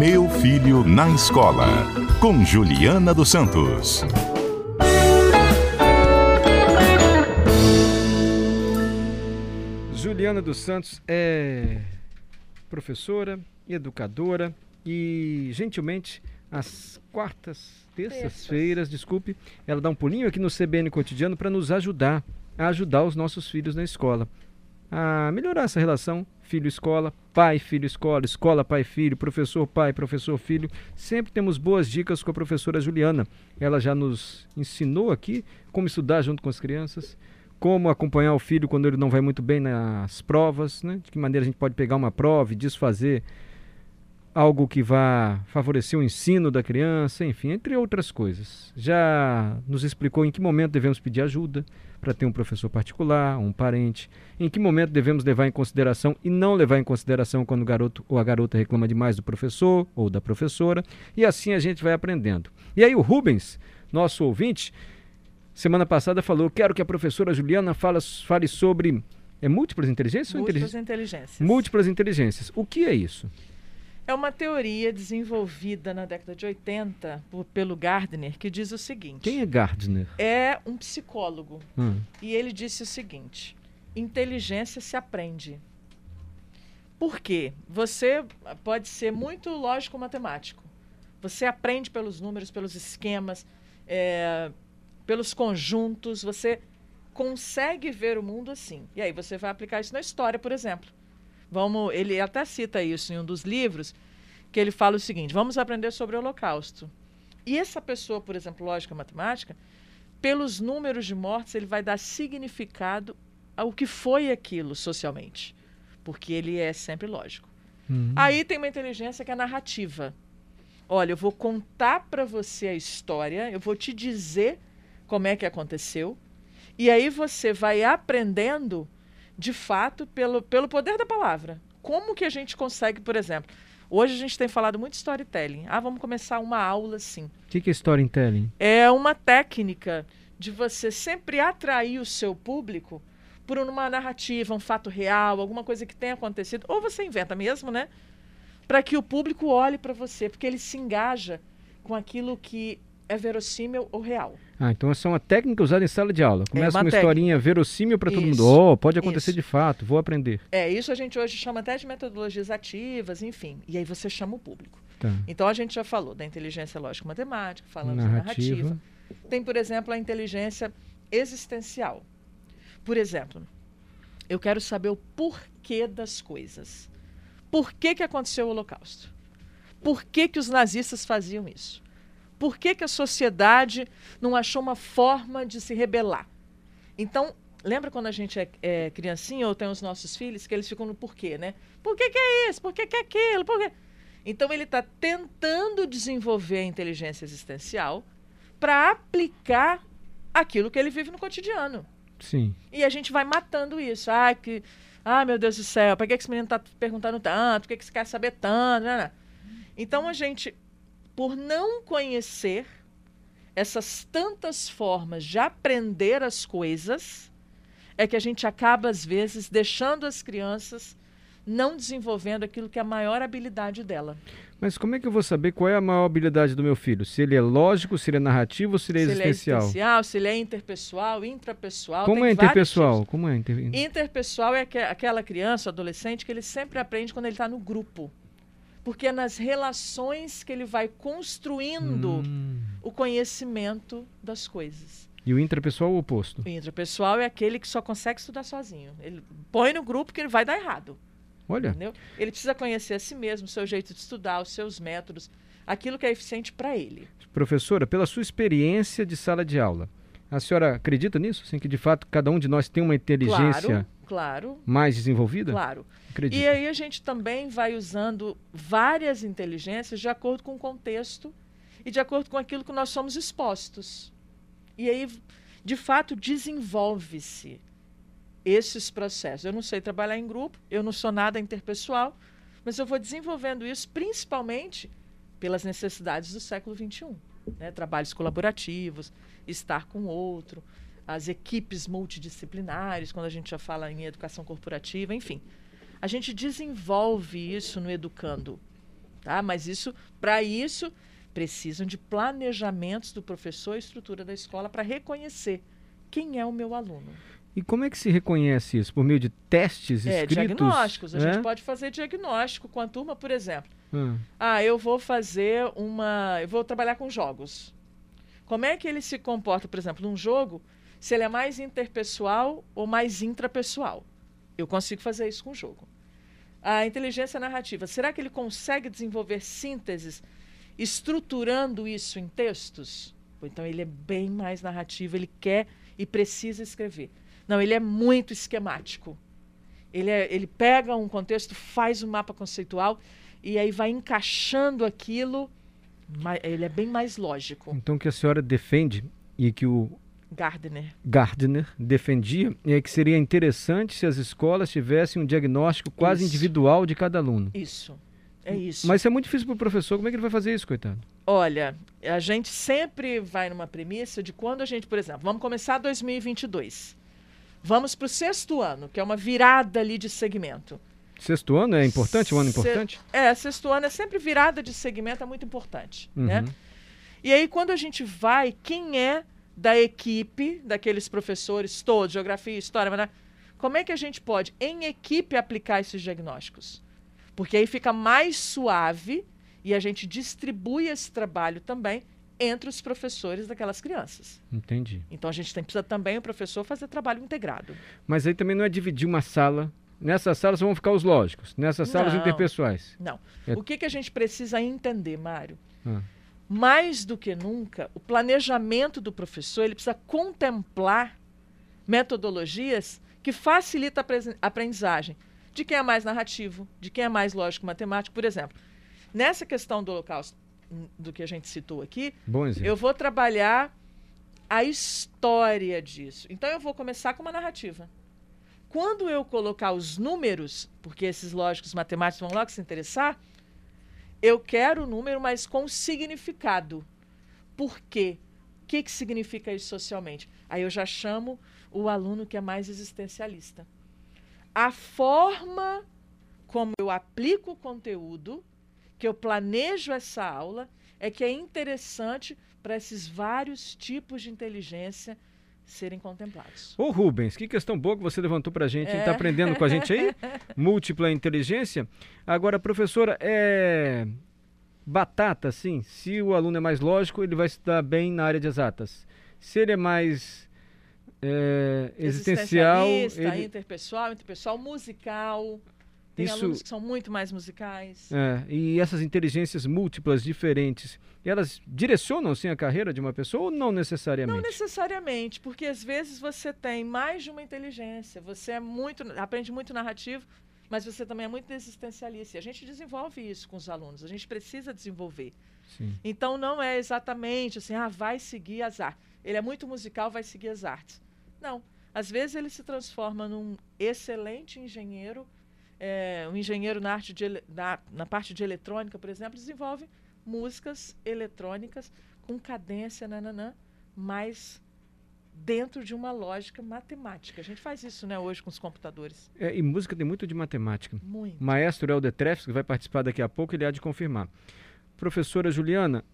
Meu Filho na Escola, com Juliana dos Santos. Juliana dos Santos é professora, educadora e, gentilmente, às quartas, terças-feiras, desculpe, ela dá um pulinho aqui no CBN Cotidiano para nos ajudar a ajudar os nossos filhos na escola. A melhorar essa relação filho-escola, pai, filho-escola, escola, pai, filho, professor, pai, professor, filho. Sempre temos boas dicas com a professora Juliana. Ela já nos ensinou aqui como estudar junto com as crianças, como acompanhar o filho quando ele não vai muito bem nas provas, né? de que maneira a gente pode pegar uma prova e desfazer algo que vá favorecer o ensino da criança, enfim, entre outras coisas. Já nos explicou em que momento devemos pedir ajuda para ter um professor particular, um parente, em que momento devemos levar em consideração e não levar em consideração quando o garoto ou a garota reclama demais do professor ou da professora, e assim a gente vai aprendendo. E aí o Rubens, nosso ouvinte, semana passada falou: "Quero que a professora Juliana fala, fale sobre é múltiplas inteligências múltiplas ou inteligências? Múltiplas inteligências. O que é isso? É uma teoria desenvolvida na década de 80 por, pelo Gardner, que diz o seguinte: Quem é Gardner? É um psicólogo. Hum. E ele disse o seguinte: inteligência se aprende. Por quê? Você pode ser muito lógico matemático. Você aprende pelos números, pelos esquemas, é, pelos conjuntos. Você consegue ver o mundo assim. E aí você vai aplicar isso na história, por exemplo. Vamos, ele até cita isso em um dos livros, que ele fala o seguinte: vamos aprender sobre o Holocausto. E essa pessoa, por exemplo, lógica matemática, pelos números de mortes, ele vai dar significado ao que foi aquilo socialmente, porque ele é sempre lógico. Uhum. Aí tem uma inteligência que é narrativa. Olha, eu vou contar para você a história, eu vou te dizer como é que aconteceu, e aí você vai aprendendo de fato, pelo, pelo poder da palavra. Como que a gente consegue, por exemplo, hoje a gente tem falado muito storytelling. Ah, vamos começar uma aula assim. O que, que é storytelling? É uma técnica de você sempre atrair o seu público por uma narrativa, um fato real, alguma coisa que tenha acontecido, ou você inventa mesmo, né? Para que o público olhe para você, porque ele se engaja com aquilo que é verossímil ou real. Ah, então essa é uma técnica usada em sala de aula. Começa é uma, uma historinha verossímil para todo mundo. Oh, pode acontecer isso. de fato, vou aprender. É, isso a gente hoje chama até de metodologias ativas, enfim. E aí você chama o público. Tá. Então a gente já falou da inteligência lógica matemática, falamos narrativa. da narrativa. Tem, por exemplo, a inteligência existencial. Por exemplo, eu quero saber o porquê das coisas. Por que, que aconteceu o Holocausto? Por que, que os nazistas faziam isso? Por que, que a sociedade não achou uma forma de se rebelar? Então, lembra quando a gente é, é criancinha ou tem os nossos filhos que eles ficam no porquê, né? Por que, que é isso? Por que, que é aquilo? Por quê? Então, ele está tentando desenvolver a inteligência existencial para aplicar aquilo que ele vive no cotidiano. Sim. E a gente vai matando isso. Ai, que. Ai, meu Deus do céu, para que esse menino está perguntando tanto? Por que, que você quer saber tanto? Então a gente por não conhecer essas tantas formas de aprender as coisas, é que a gente acaba, às vezes, deixando as crianças não desenvolvendo aquilo que é a maior habilidade dela. Mas como é que eu vou saber qual é a maior habilidade do meu filho? Se ele é lógico, se ele é narrativo, se ele é se existencial? Ele é existencial, se ele é interpessoal, intrapessoal. Como é interpessoal? Como é inter... Interpessoal é aquela criança, adolescente, que ele sempre aprende quando ele está no grupo porque é nas relações que ele vai construindo hum. o conhecimento das coisas. E o intrapessoal é o oposto? O intrapessoal é aquele que só consegue estudar sozinho. Ele põe no grupo que ele vai dar errado. Olha. Entendeu? Ele precisa conhecer a si mesmo, o seu jeito de estudar, os seus métodos, aquilo que é eficiente para ele. Professora, pela sua experiência de sala de aula, a senhora acredita nisso? Assim, que de fato cada um de nós tem uma inteligência claro, claro, mais desenvolvida? Claro. Acredito. E aí a gente também vai usando várias inteligências de acordo com o contexto e de acordo com aquilo que nós somos expostos. E aí, de fato, desenvolve-se esses processos. Eu não sei trabalhar em grupo, eu não sou nada interpessoal, mas eu vou desenvolvendo isso principalmente pelas necessidades do século XXI. Né? Trabalhos colaborativos, estar com o outro, as equipes multidisciplinares, quando a gente já fala em educação corporativa, enfim. A gente desenvolve isso no educando Tá? Mas isso, para isso, precisam de planejamentos do professor e estrutura da escola para reconhecer quem é o meu aluno. E como é que se reconhece isso? Por meio de testes é, escritos? diagnósticos. A é? gente pode fazer diagnóstico com a turma, por exemplo. Hum. Ah, eu vou fazer uma. Eu vou trabalhar com jogos. Como é que ele se comporta, por exemplo, num jogo, se ele é mais interpessoal ou mais intrapessoal? Eu consigo fazer isso com o jogo. A inteligência narrativa, será que ele consegue desenvolver sínteses estruturando isso em textos? Então ele é bem mais narrativo, ele quer e precisa escrever. Não, ele é muito esquemático. Ele, é, ele pega um contexto, faz um mapa conceitual e aí vai encaixando aquilo. Ele é bem mais lógico. Então, o que a senhora defende e que o Gardner. Gardner defendia é que seria interessante se as escolas tivessem um diagnóstico quase isso. individual de cada aluno. Isso. É isso. Mas isso é muito difícil para o professor. Como é que ele vai fazer isso, coitado? Olha, a gente sempre vai numa premissa de quando a gente, por exemplo, vamos começar 2022. Vamos para o sexto ano, que é uma virada ali de segmento. Sexto ano é importante? Um ano importante? É, sexto ano é sempre virada de segmento, é muito importante. Né? Uhum. Né? E aí, quando a gente vai, quem é da equipe, daqueles professores todos, geografia, história, como é que a gente pode, em equipe, aplicar esses diagnósticos? Porque aí fica mais suave e a gente distribui esse trabalho também entre os professores daquelas crianças. Entendi. Então a gente tem, precisa também o professor fazer trabalho integrado. Mas aí também não é dividir uma sala. Nessas salas vão ficar os lógicos, nessas salas não, interpessoais. Não. É... O que, que a gente precisa entender, Mário? Ah. Mais do que nunca, o planejamento do professor ele precisa contemplar metodologias que facilitam a aprendizagem de quem é mais narrativo, de quem é mais lógico matemático. Por exemplo, nessa questão do holocausto, do que a gente citou aqui, eu vou trabalhar a história disso. Então eu vou começar com uma narrativa. Quando eu colocar os números, porque esses lógicos matemáticos vão logo se interessar, eu quero o número, mas com significado. Por quê? O que, que significa isso socialmente? Aí eu já chamo o aluno que é mais existencialista. A forma como eu aplico o conteúdo que eu planejo essa aula é que é interessante para esses vários tipos de inteligência serem contemplados. Ô Rubens, que questão boa que você levantou para a gente. Está é. Aprendendo com a gente aí? Múltipla inteligência. Agora, professora, é batata, assim, se o aluno é mais lógico, ele vai estudar bem na área de exatas. Se ele é mais é, existencial... Ele... interpessoal, interpessoal, musical... Tem Isso, alunos que são muito mais musicais. É, e essas inteligências múltiplas, diferentes, elas direcionam sim a carreira de uma pessoa ou não necessariamente? Não necessariamente, porque às vezes você tem mais de uma inteligência, você é muito, aprende muito narrativo, mas você também é muito existencialista. E a gente desenvolve isso com os alunos, a gente precisa desenvolver. Sim. Então não é exatamente assim, ah, vai seguir as artes. Ele é muito musical, vai seguir as artes. Não. Às vezes ele se transforma num excelente engenheiro é, um engenheiro na, arte de, na, na parte de eletrônica, por exemplo, desenvolve músicas eletrônicas com cadência, nananã, mas dentro de uma lógica matemática. A gente faz isso né, hoje com os computadores. É, e música tem muito de matemática. Muito. Maestro Helder Treffs, que vai participar daqui a pouco, ele há de confirmar. Professora Juliana,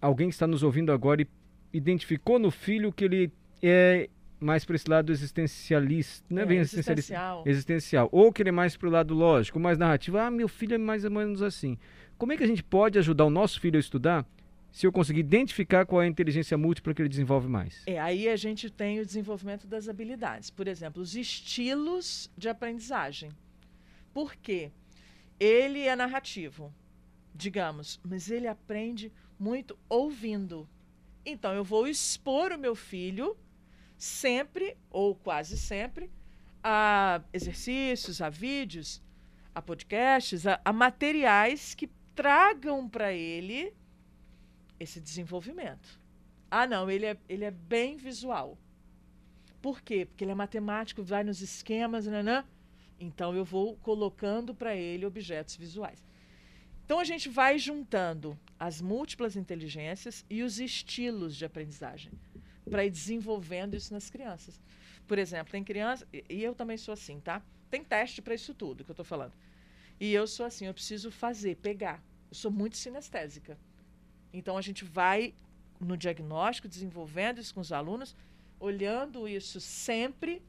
alguém que está nos ouvindo agora e identificou no filho que ele é mais para esse lado existencialista, não é, bem existencial. existencial, ou que ele é mais para o lado lógico, mais narrativo. Ah, meu filho é mais ou menos assim. Como é que a gente pode ajudar o nosso filho a estudar se eu conseguir identificar qual é a inteligência múltipla que ele desenvolve mais? É, aí a gente tem o desenvolvimento das habilidades. Por exemplo, os estilos de aprendizagem. Por quê? Ele é narrativo, digamos, mas ele aprende muito ouvindo. Então, eu vou expor o meu filho sempre, ou quase sempre, a exercícios, a vídeos, a podcasts, a, a materiais que tragam para ele esse desenvolvimento. Ah, não, ele é, ele é bem visual. Por quê? Porque ele é matemático, vai nos esquemas, nanã. Então eu vou colocando para ele objetos visuais. Então a gente vai juntando as múltiplas inteligências e os estilos de aprendizagem para ir desenvolvendo isso nas crianças. Por exemplo, tem criança, e eu também sou assim, tá? Tem teste para isso tudo que eu estou falando. E eu sou assim, eu preciso fazer, pegar. Eu sou muito sinestésica. Então a gente vai no diagnóstico, desenvolvendo isso com os alunos, olhando isso sempre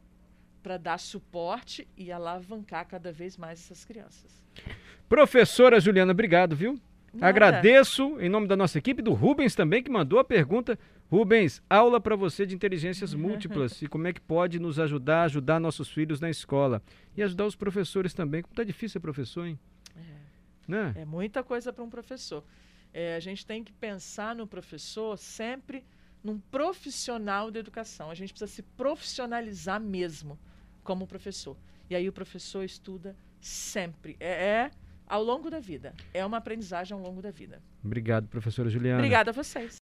para dar suporte e alavancar cada vez mais essas crianças. Professora Juliana, obrigado, viu? Nada. Agradeço em nome da nossa equipe, do Rubens também, que mandou a pergunta. Rubens, aula para você de inteligências múltiplas e como é que pode nos ajudar, ajudar nossos filhos na escola. E ajudar os professores também. Como tá difícil ser professor, hein? É, né? é muita coisa para um professor. É, a gente tem que pensar no professor sempre num profissional da educação. A gente precisa se profissionalizar mesmo como professor. E aí o professor estuda sempre. É, é ao longo da vida. É uma aprendizagem ao longo da vida. Obrigado, professora Juliana. Obrigada a vocês.